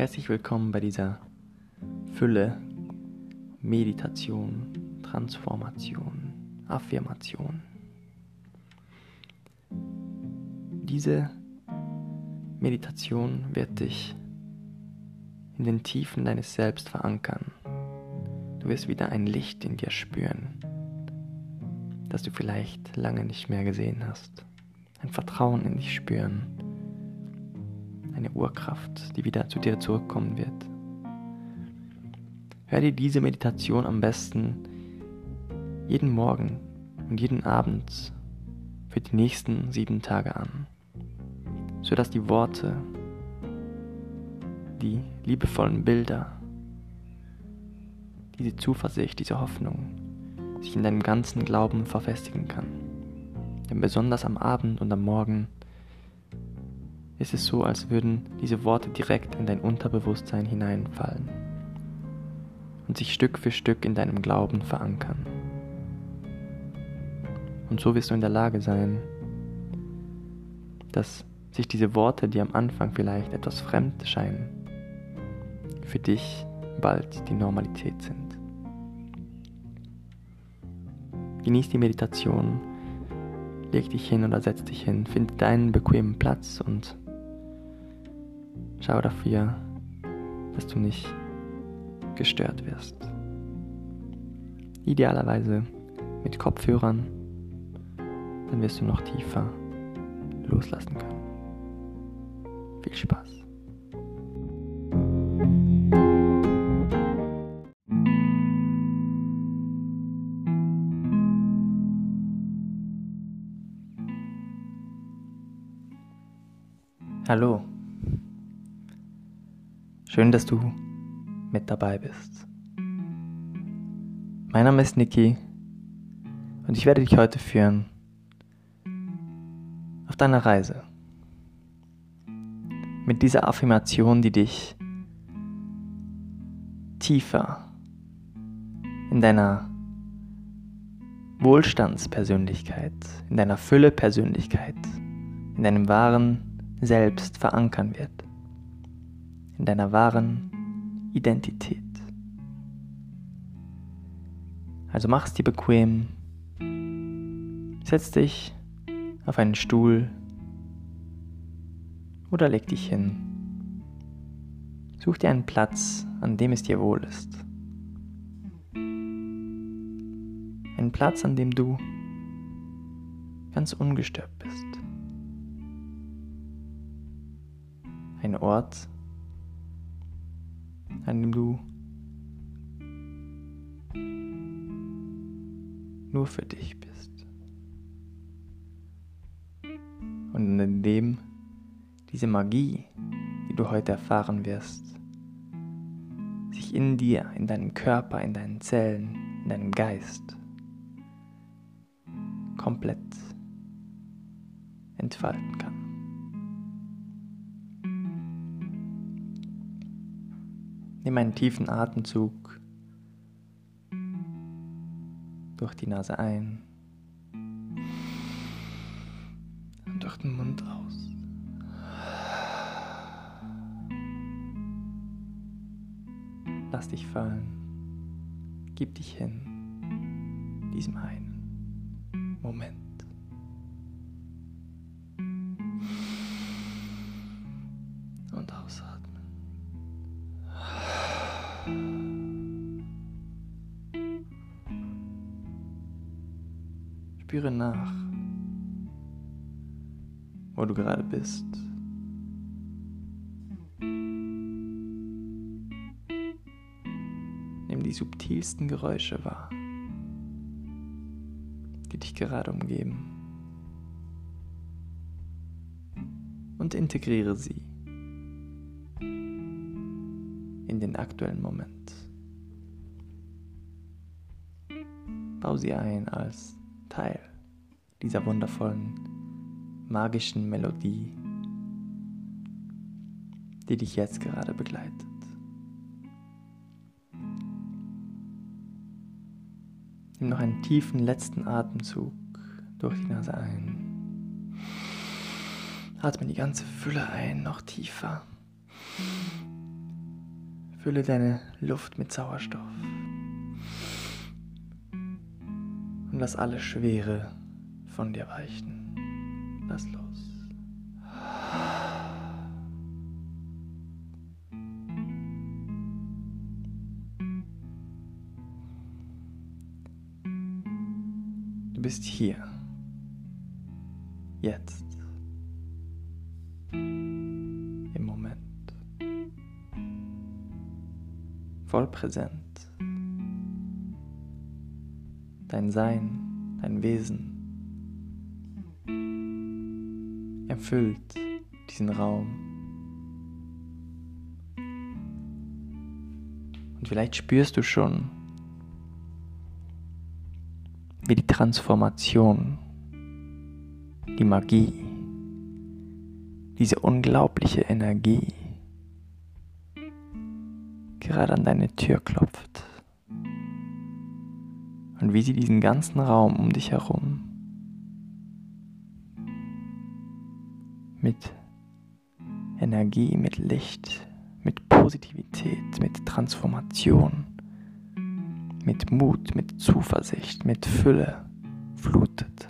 Herzlich willkommen bei dieser Fülle Meditation, Transformation, Affirmation. Diese Meditation wird dich in den Tiefen deines Selbst verankern. Du wirst wieder ein Licht in dir spüren, das du vielleicht lange nicht mehr gesehen hast. Ein Vertrauen in dich spüren. Eine Urkraft, die wieder zu dir zurückkommen wird. Hör dir diese Meditation am besten jeden Morgen und jeden Abend für die nächsten sieben Tage an, sodass die Worte, die liebevollen Bilder, diese Zuversicht, diese Hoffnung sich in deinem ganzen Glauben verfestigen kann. Denn besonders am Abend und am Morgen ist es so, als würden diese Worte direkt in dein Unterbewusstsein hineinfallen und sich Stück für Stück in deinem Glauben verankern. Und so wirst du in der Lage sein, dass sich diese Worte, die am Anfang vielleicht etwas fremd scheinen, für dich bald die Normalität sind. Genieß die Meditation, leg dich hin oder setz dich hin, finde deinen bequemen Platz und schau dafür, dass du nicht gestört wirst. Idealerweise mit Kopfhörern, dann wirst du noch tiefer loslassen können. Viel Spaß. Hallo. Schön, dass du mit dabei bist. Mein Name ist Niki und ich werde dich heute führen auf deiner Reise. Mit dieser Affirmation, die dich tiefer in deiner Wohlstandspersönlichkeit, in deiner Fülle-Persönlichkeit, in deinem wahren selbst verankern wird, in deiner wahren Identität. Also mach es dir bequem, setz dich auf einen Stuhl oder leg dich hin. Such dir einen Platz, an dem es dir wohl ist. Einen Platz, an dem du ganz ungestört bist. ein Ort, an dem du nur für dich bist. Und in dem diese Magie, die du heute erfahren wirst, sich in dir, in deinem Körper, in deinen Zellen, in deinem Geist komplett entfalten kann. Nimm einen tiefen Atemzug durch die Nase ein und durch den Mund aus. Lass dich fallen. Gib dich hin diesem einen Moment. Spüre nach, wo du gerade bist. Nimm die subtilsten Geräusche wahr, die dich gerade umgeben. Und integriere sie in den aktuellen Moment. Bau sie ein als Teil dieser wundervollen, magischen Melodie, die dich jetzt gerade begleitet. Nimm noch einen tiefen letzten Atemzug durch die Nase ein. Atme die ganze Fülle ein, noch tiefer. Fülle deine Luft mit Sauerstoff. Lass alle Schwere von dir weichen. Lass los. Du bist hier. Jetzt. Im Moment. Voll präsent. Dein Sein, dein Wesen erfüllt diesen Raum. Und vielleicht spürst du schon, wie die Transformation, die Magie, diese unglaubliche Energie gerade an deine Tür klopft. Und wie sie diesen ganzen Raum um dich herum mit Energie, mit Licht, mit Positivität, mit Transformation mit Mut, mit Zuversicht, mit Fülle flutet.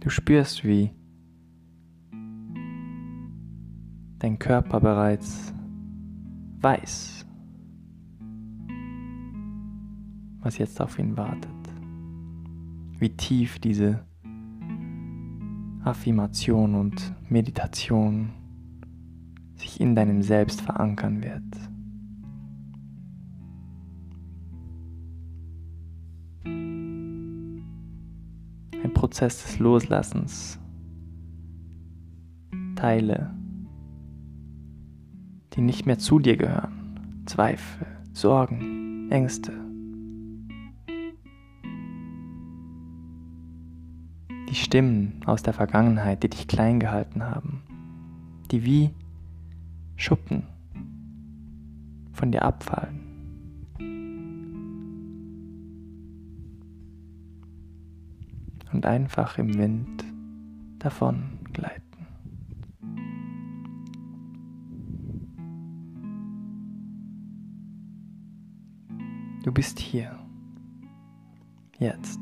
Du spürst, wie dein Körper bereits weiß, was jetzt auf ihn wartet. Wie tief diese Affirmation und Meditation sich in deinem Selbst verankern wird. Prozess des Loslassens Teile, die nicht mehr zu dir gehören, Zweifel, Sorgen, Ängste. Die Stimmen aus der Vergangenheit, die dich klein gehalten haben, die wie Schuppen von dir abfallen. und einfach im Wind davon gleiten. Du bist hier, jetzt,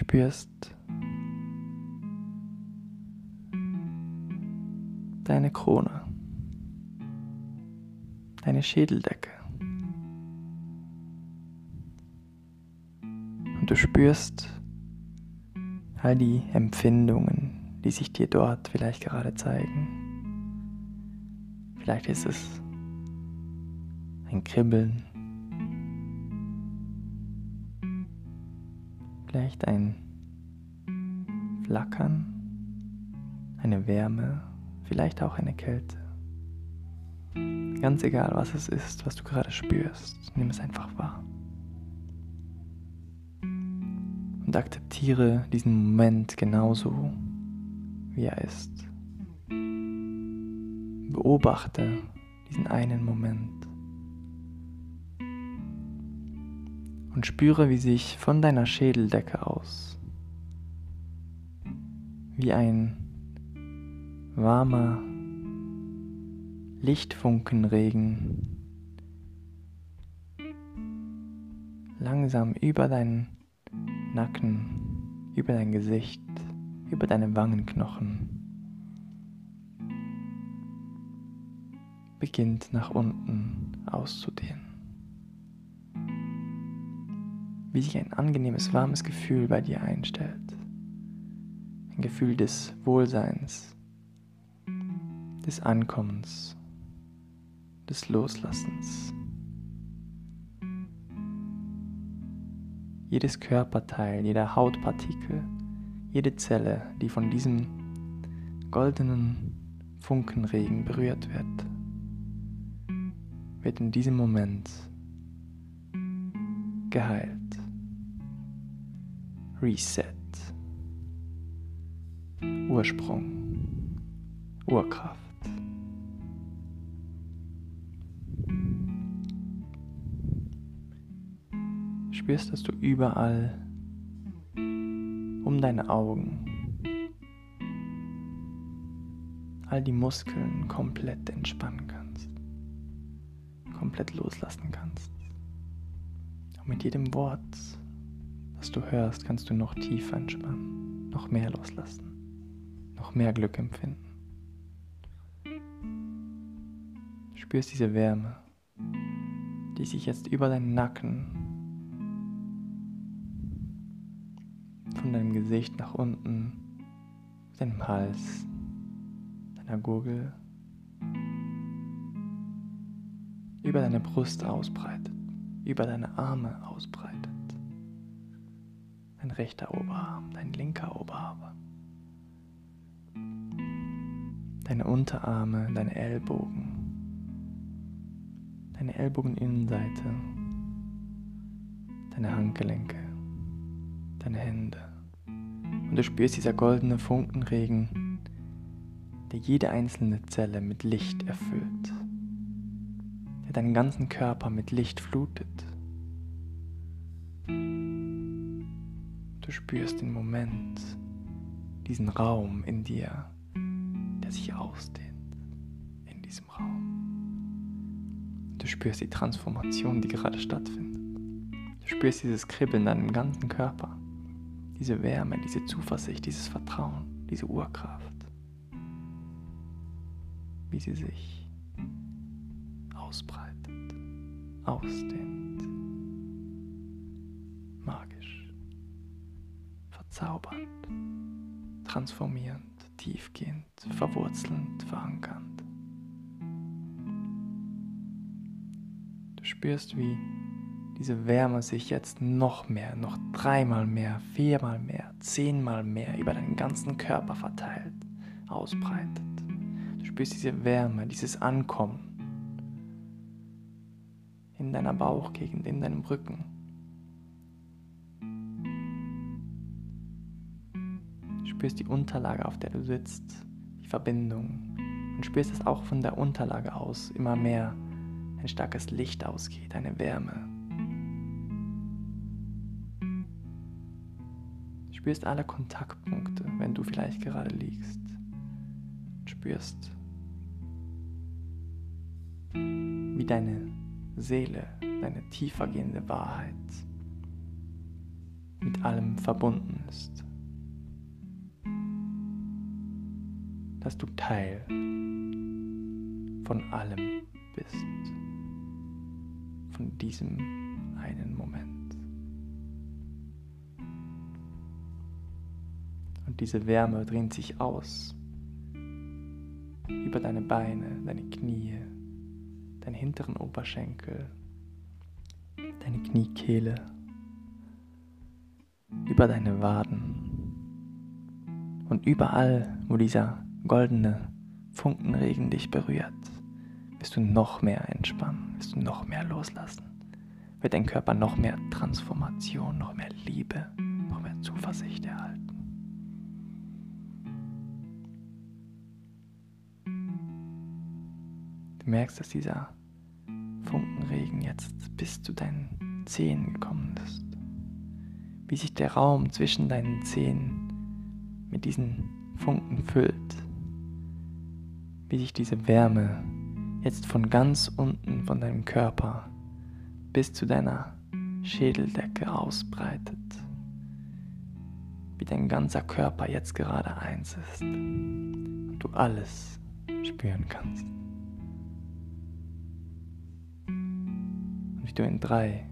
spürst deine Krone, deine Schädeldecke. du spürst all die Empfindungen, die sich dir dort vielleicht gerade zeigen. Vielleicht ist es ein Kribbeln, vielleicht ein Flackern, eine Wärme, vielleicht auch eine Kälte. Ganz egal, was es ist, was du gerade spürst, nimm es einfach wahr. und akzeptiere diesen Moment genauso, wie er ist. Beobachte diesen einen Moment und spüre, wie sich von deiner Schädeldecke aus wie ein warmer Lichtfunkenregen langsam über deinen Nacken, über dein Gesicht, über deine Wangenknochen. Beginnt nach unten auszudehnen. Wie sich ein angenehmes, warmes Gefühl bei dir einstellt. Ein Gefühl des Wohlseins, des Ankommens, des Loslassens. jedes Körperteil, jeder Hautpartikel, jede Zelle, die von diesem goldenen Funkenregen berührt wird, wird in diesem Moment geheilt. Reset. Ursprung. Urkraft. spürst, dass du überall um deine Augen all die Muskeln komplett entspannen kannst, komplett loslassen kannst. Und mit jedem Wort, das du hörst, kannst du noch tiefer entspannen, noch mehr loslassen, noch mehr Glück empfinden. Spürst diese Wärme, die sich jetzt über deinen Nacken, von deinem Gesicht nach unten, deinem Hals, deiner Gurgel, über deine Brust ausbreitet, über deine Arme ausbreitet. Dein rechter Oberarm, dein linker Oberarm, deine Unterarme, deine Ellbogen, deine Ellbogeninnenseite, deine Handgelenke, deine Hände. Und du spürst dieser goldene Funkenregen, der jede einzelne Zelle mit Licht erfüllt, der deinen ganzen Körper mit Licht flutet. Du spürst den Moment, diesen Raum in dir, der sich ausdehnt in diesem Raum. Du spürst die Transformation, die gerade stattfindet. Du spürst dieses Kribbeln in deinem ganzen Körper. Diese Wärme, diese Zuversicht, dieses Vertrauen, diese Urkraft. Wie sie sich ausbreitet, ausdehnt. Transformierend, tiefgehend, verwurzelnd, verankernd. spürst, wie diese Wärme sich jetzt noch mehr, noch dreimal mehr, viermal mehr, zehnmal mehr über deinen ganzen Körper verteilt, ausbreitet. Du spürst diese Wärme, dieses Ankommen in deiner Bauchgegend, in deinem Rücken. Spürst die Unterlage, auf der du sitzt, die Verbindung und spürst es auch von der Unterlage aus immer mehr ein starkes Licht ausgeht, eine Wärme. Spürst alle Kontaktpunkte, wenn du vielleicht gerade liegst. Du spürst, wie deine Seele, deine tiefergehende Wahrheit mit allem verbunden ist. Dass du Teil von allem bist von diesem einen Moment. Und diese Wärme dehnt sich aus über deine Beine, deine Knie, deinen hinteren Oberschenkel, deine Kniekehle, über deine Waden und überall, wo dieser goldene Funkenregen dich berührt wirst du noch mehr entspannen, wirst du noch mehr loslassen, wird dein Körper noch mehr Transformation, noch mehr Liebe, noch mehr Zuversicht erhalten. Du merkst, dass dieser Funkenregen jetzt bis zu deinen Zehen gekommen ist. Wie sich der Raum zwischen deinen Zehen mit diesen Funken füllt. Wie sich diese Wärme jetzt von ganz unten von deinem Körper bis zu deiner Schädeldecke ausbreitet, wie dein ganzer Körper jetzt gerade eins ist und du alles spüren kannst. Und wie du in drei,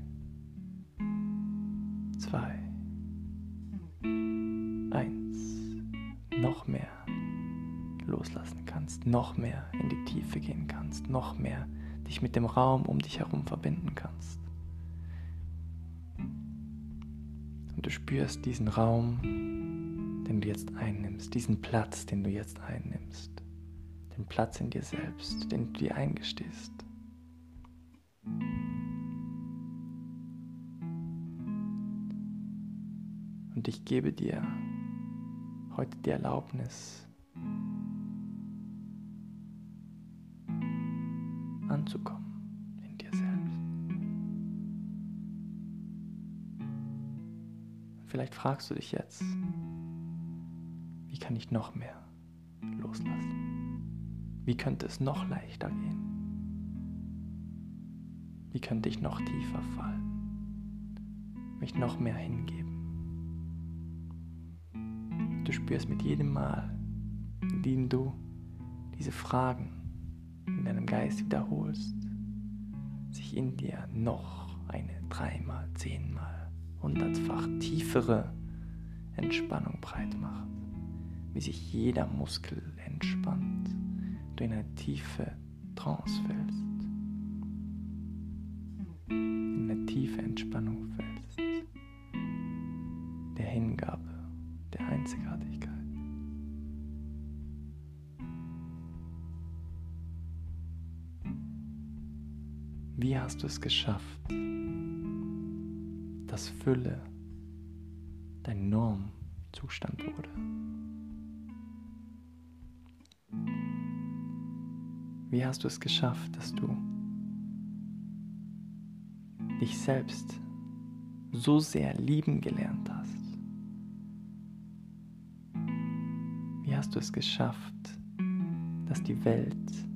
zwei, eins, noch mehr kannst, noch mehr in die Tiefe gehen kannst, noch mehr dich mit dem Raum um dich herum verbinden kannst. Und du spürst diesen Raum, den du jetzt einnimmst, diesen Platz, den du jetzt einnimmst, den Platz in dir selbst, den du dir eingestehst. Und ich gebe dir heute die Erlaubnis, Vielleicht fragst du dich jetzt, wie kann ich noch mehr loslassen? Wie könnte es noch leichter gehen? Wie könnte ich noch tiefer fallen? Mich noch mehr hingeben? Du spürst mit jedem Mal, in dem du diese Fragen in deinem Geist wiederholst, sich in dir noch eine dreimal, zehnmal, hundertfach tiefere Entspannung breit macht, wie sich jeder Muskel entspannt, du in eine tiefe Trance fällst, in eine tiefe Entspannung fällst, der Hingabe, der Einzigartigkeit. Wie hast du es geschafft, dass Fülle dein Normzustand wurde? Wie hast du es geschafft, dass du dich selbst so sehr lieben gelernt hast? Wie hast du es geschafft, dass die Welt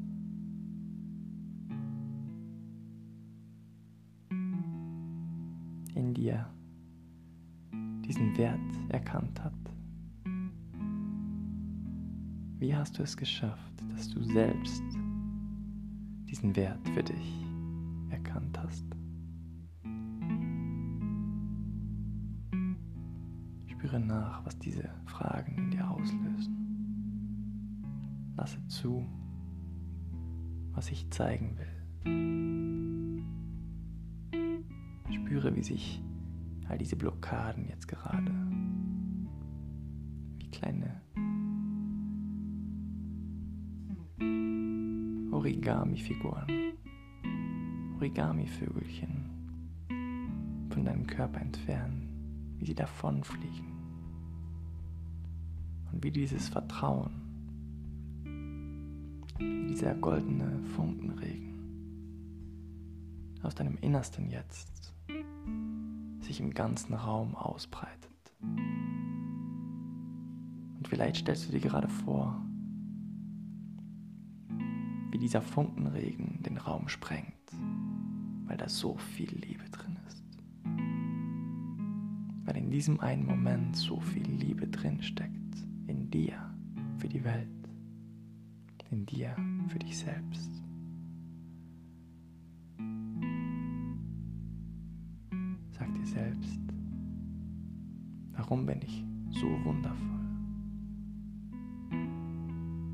hast du es geschafft, dass du selbst diesen Wert für dich erkannt hast? Spüre nach, was diese Fragen in dir auslösen. Lasse zu, was ich zeigen will. Spüre, wie sich all diese Blockaden jetzt gerade Origami-Figuren, Origami-Vögelchen von deinem Körper entfernen, wie sie davonfliegen. Und wie dieses Vertrauen, wie dieser goldene Funkenregen aus deinem Innersten jetzt sich im ganzen Raum ausbreitet. Und vielleicht stellst du dir gerade vor, wie dieser Funkenregen den Raum sprengt, weil da so viel Liebe drin ist. Weil in diesem einen Moment so viel Liebe drin steckt, in dir für die Welt, in dir für dich selbst. selbst. Warum bin ich so wundervoll?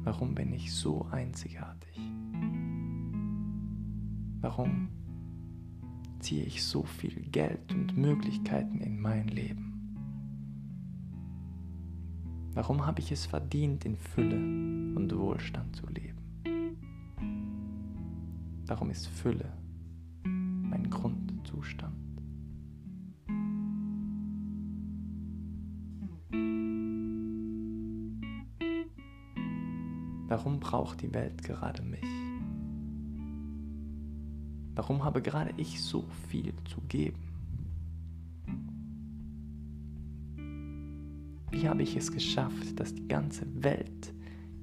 Warum bin ich so einzigartig? Warum ziehe ich so viel Geld und Möglichkeiten in mein Leben? Warum habe ich es verdient, in Fülle und Wohlstand zu leben? Warum ist Fülle mein Grundzustand? Warum braucht die Welt gerade mich? Warum habe gerade ich so viel zu geben? Wie habe ich es geschafft, dass die ganze Welt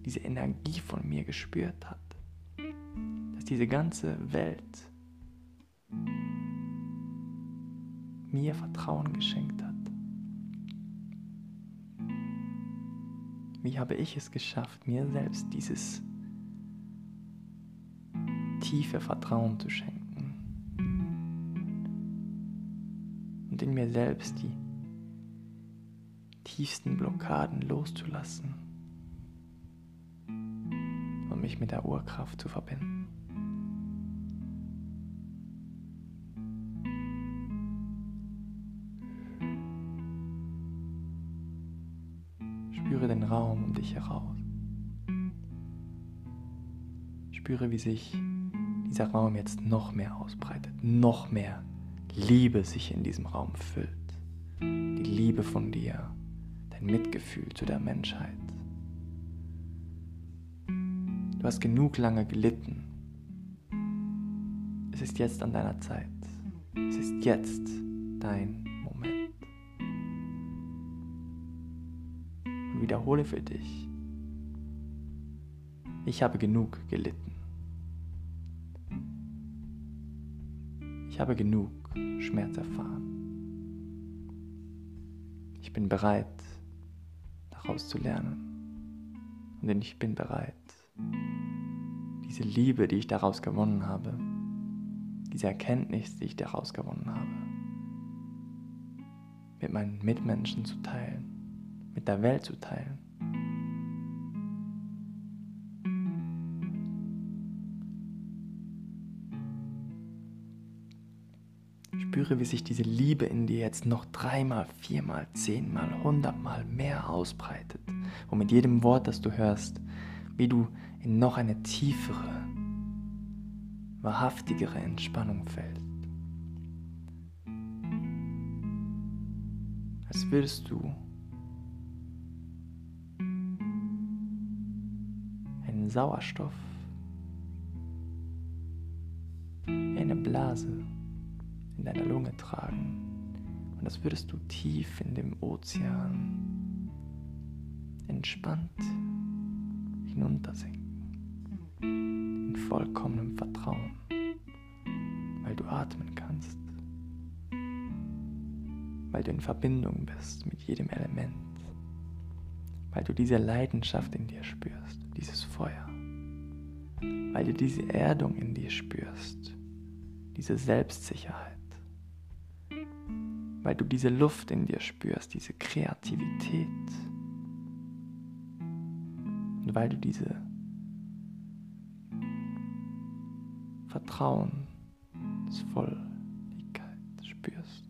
diese Energie von mir gespürt hat? Dass diese ganze Welt mir Vertrauen geschenkt hat? Wie habe ich es geschafft, mir selbst dieses tiefe Vertrauen zu schenken in mir selbst die tiefsten Blockaden loszulassen und mich mit der Urkraft zu verbinden. Spüre den Raum um dich heraus. Spüre, wie sich dieser Raum jetzt noch mehr ausbreitet, noch mehr Liebe sich in diesem Raum füllt. Die Liebe von dir, dein Mitgefühl zu der Menschheit. Du hast genug lange gelitten. Es ist jetzt an deiner Zeit. Es ist jetzt dein wiederhole für dich. Ich habe genug gelitten. Ich habe genug Schmerz erfahren. Ich bin bereit, daraus zu lernen. Und ich bin bereit, diese Liebe, die ich daraus gewonnen habe, diese Erkenntnis, die ich daraus gewonnen habe, mit meinen Mitmenschen zu teilen, mit der Welt zu teilen. Spüre, wie sich diese Liebe in dir jetzt noch dreimal, viermal, zehnmal, hundertmal mehr ausbreitet. Und mit jedem Wort, das du hörst, wie du in noch eine tiefere, wahrhaftigere Entspannung fällst. Als würdest du einen Sauerstoff eine Blase in deiner Lunge tragen. Und als würdest du tief in dem Ozean entspannt hinuntersinken in vollkommenem Vertrauen, weil du atmen kannst, weil du in Verbindung bist mit jedem Element, weil du diese Leidenschaft in dir spürst, dieses Feuer, weil du diese Erdung in dir spürst, diese Selbstsicherheit, weil du diese Luft in dir spürst, diese Kreativität und weil du diese Vertrauensvolligkeit spürst.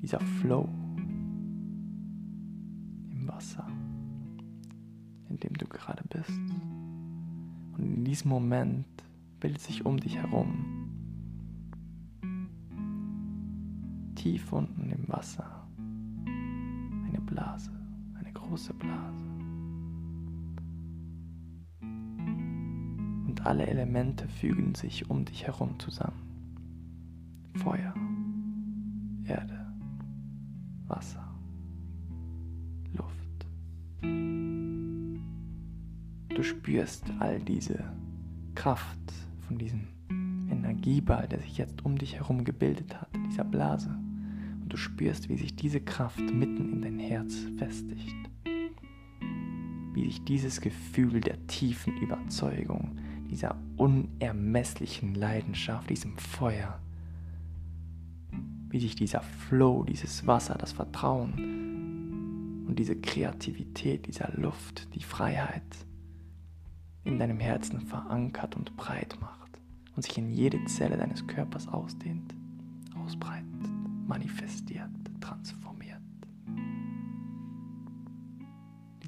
Dieser Flow im Wasser, in dem du gerade bist. Und in diesem Moment bildet sich um dich herum, tief unten im Wasser, eine Blase, eine große Blase. alle Elemente fügen sich um dich herum zusammen. Feuer, Erde, Wasser, Luft. Du spürst all diese Kraft von diesem Energieball, der sich jetzt um dich herum gebildet hat, dieser Blase. Du spürst, wie sich diese Kraft mitten in dein Herz festigt. Wie sich dieses Gefühl der tiefen Überzeugung dieser unermesslichen Leidenschaft, diesem Feuer, wie sich dieser Flow, dieses Wasser, das Vertrauen und diese Kreativität, dieser Luft, die Freiheit in deinem Herzen verankert und breit macht und sich in jede Zelle deines Körpers ausdehnt, ausbreitet, manifestiert,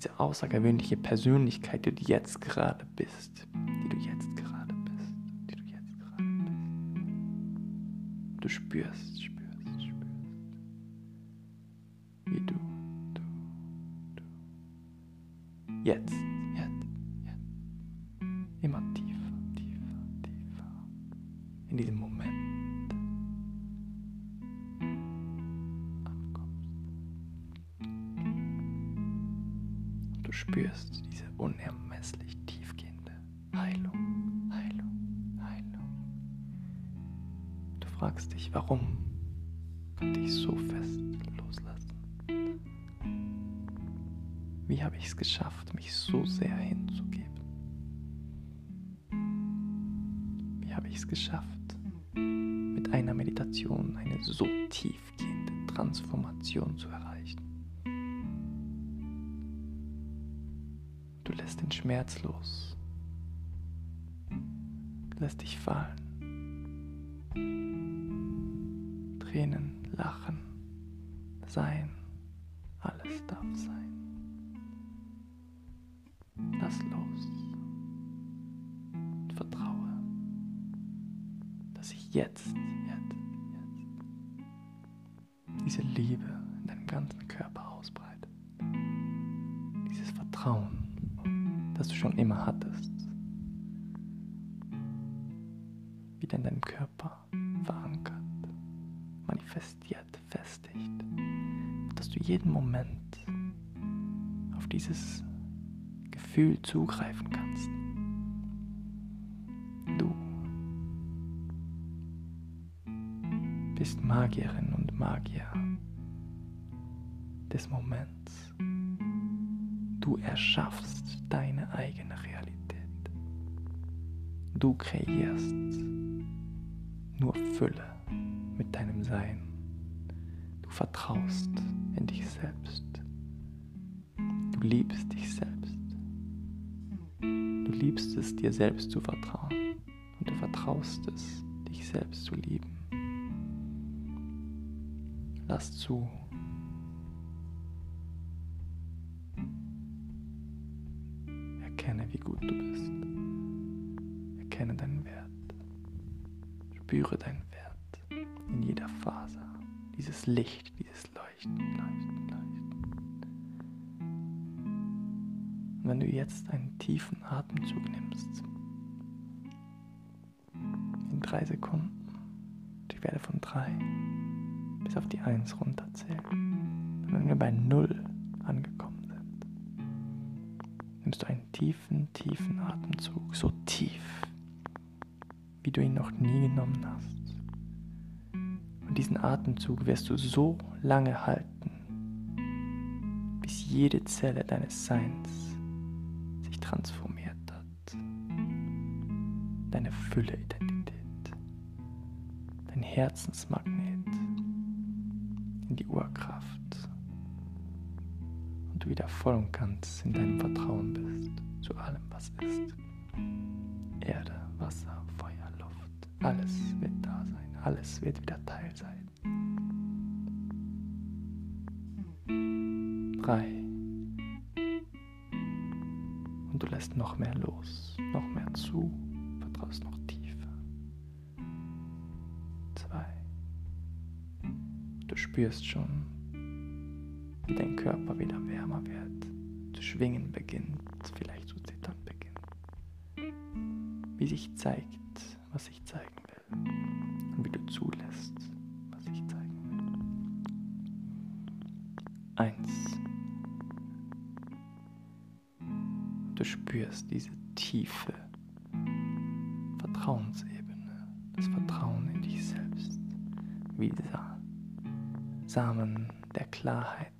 Diese außergewöhnliche Persönlichkeit, die du jetzt gerade bist, die du jetzt gerade bist, die du jetzt gerade bist. Du spürst, spürst, spürst, wie du, du, du, jetzt, Tränen, Lachen, Sein, alles darf sein. Lass los und vertraue, dass ich jetzt, jetzt, jetzt diese Liebe in deinem ganzen Körper ausbreitet. Dieses Vertrauen, das du schon immer hattest. wieder in deinem Körper jeden Moment auf dieses Gefühl zugreifen kannst. Du bist Magierin und Magier des Moments. Du erschaffst deine eigene Realität. Du kreierst nur Fülle mit deinem Sein. Vertraust in dich selbst. Du liebst dich selbst. Du liebst es, dir selbst zu vertrauen. Und du vertraust es, dich selbst zu lieben. Lass zu. Erkenne, wie gut du bist. Erkenne deinen Wert. Spüre deinen Wert. Licht, dieses Leuchten, Leuchten, Leuchten. Und wenn du jetzt einen tiefen Atemzug nimmst, in drei Sekunden, ich werde von drei bis auf die Eins runterzählen. Und wenn wir bei Null angekommen sind, nimmst du einen tiefen, tiefen Atemzug, so tief, wie du ihn noch nie genommen hast. Diesen Atemzug wirst du so lange halten, bis jede Zelle deines Seins sich transformiert hat. Deine Fülle-Identität, dein Herzensmagnet in die Urkraft und du wieder voll und ganz in deinem Vertrauen bist zu allem, was ist. Erde, Wasser, alles wird da sein, alles wird wieder Teil sein. Drei. Und du lässt noch mehr los, noch mehr zu, vertraust noch tiefer. Zwei. Du spürst schon, wie dein Körper wieder wärmer wird, zu schwingen beginnt, vielleicht zu zittern beginnt. Wie sich zeigt, was ich zeigen will und wie du zulässt, Eins. Du spürst diese tiefe Vertrauensebene, das Vertrauen in dich selbst, wie dieser Samen der Klarheit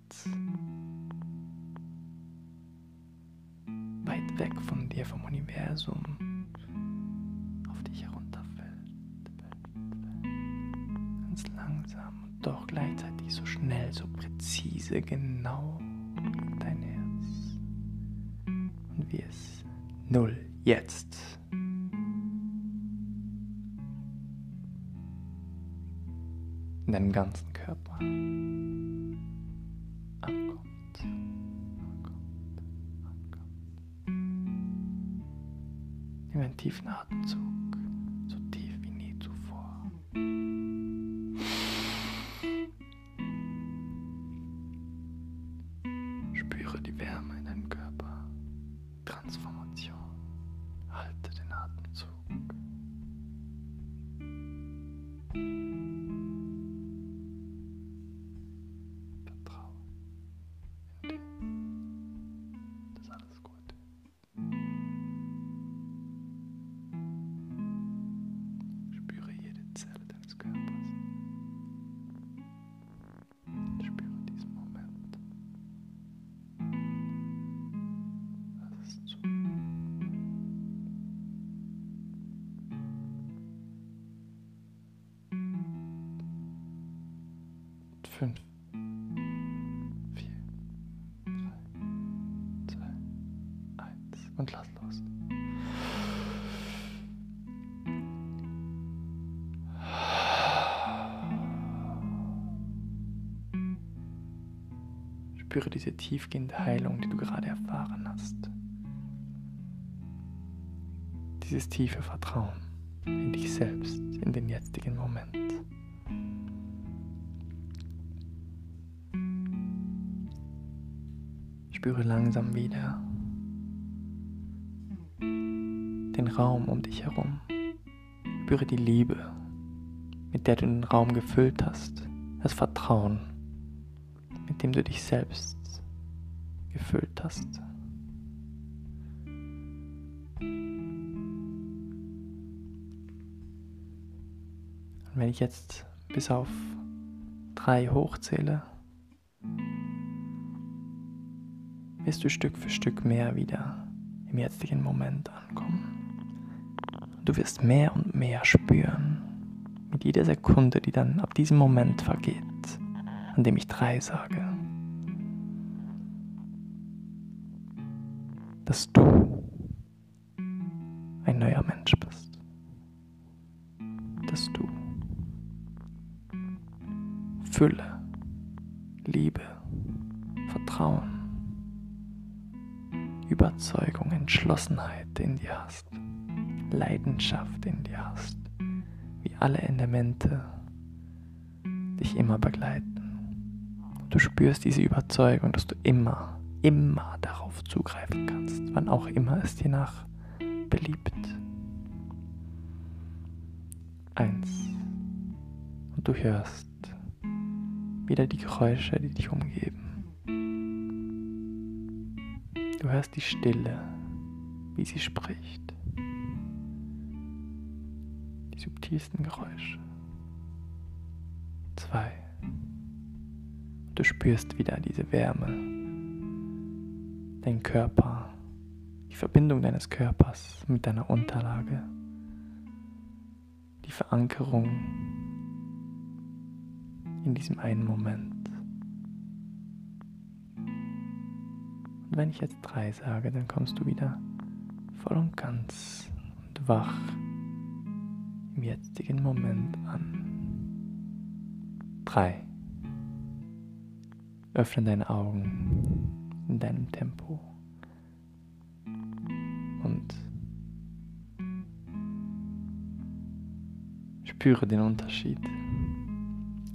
weit weg von dir, vom Universum, präzise, genau in dein Herz. Und wie es fünf, Spüre diese tiefgehende Heilung, die du gerade erfahren hast. Dieses tiefe Vertrauen in dich selbst, in den jetzigen Moment. spüre langsam wieder den Raum um dich herum. Spüre die Liebe, mit der du den Raum gefüllt hast, das Vertrauen, mit dem du dich selbst gefüllt hast. Und wenn ich jetzt bis auf drei hochzähle, wirst du Stück für Stück mehr wieder im jetzigen Moment ankommen. Du wirst mehr und mehr spüren, mit jeder Sekunde, die dann ab diesem Moment vergeht, an dem ich drei sage dass du ein neuer Mensch bist, dass du Fülle, Liebe, Vertrauen, Überzeugung, Entschlossenheit in dir hast, Leidenschaft in dir hast, wie alle Elemente dich immer begleiten. Du spürst diese Überzeugung, dass du immer, immer darauf zugreifen kannst, wann auch immer es dir nach beliebt. Eins. Und du hörst wieder die Geräusche, die dich umgeben. Du hörst die Stille, wie sie spricht. Die subtilsten Geräusche. Zwei. Du spürst wieder diese Wärme, dein Körper, die Verbindung deines Körpers mit deiner Unterlage, die Verankerung in diesem einen Moment. Und wenn ich jetzt drei sage, dann kommst du wieder voll und ganz und wach im jetzigen Moment an. Drei. Öffne deine Augen in deinem Tempo spüre den Unterschied.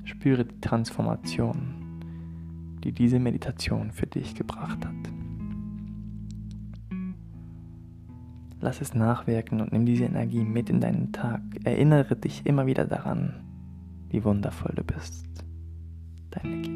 Spüre die Transformation, die diese Meditation für dich gebracht hat. Lass es nachwirken und nimm diese Energie mit in deinen Tag. Erinnere dich immer wieder daran, wie wundervoll du bist. Deine Energie.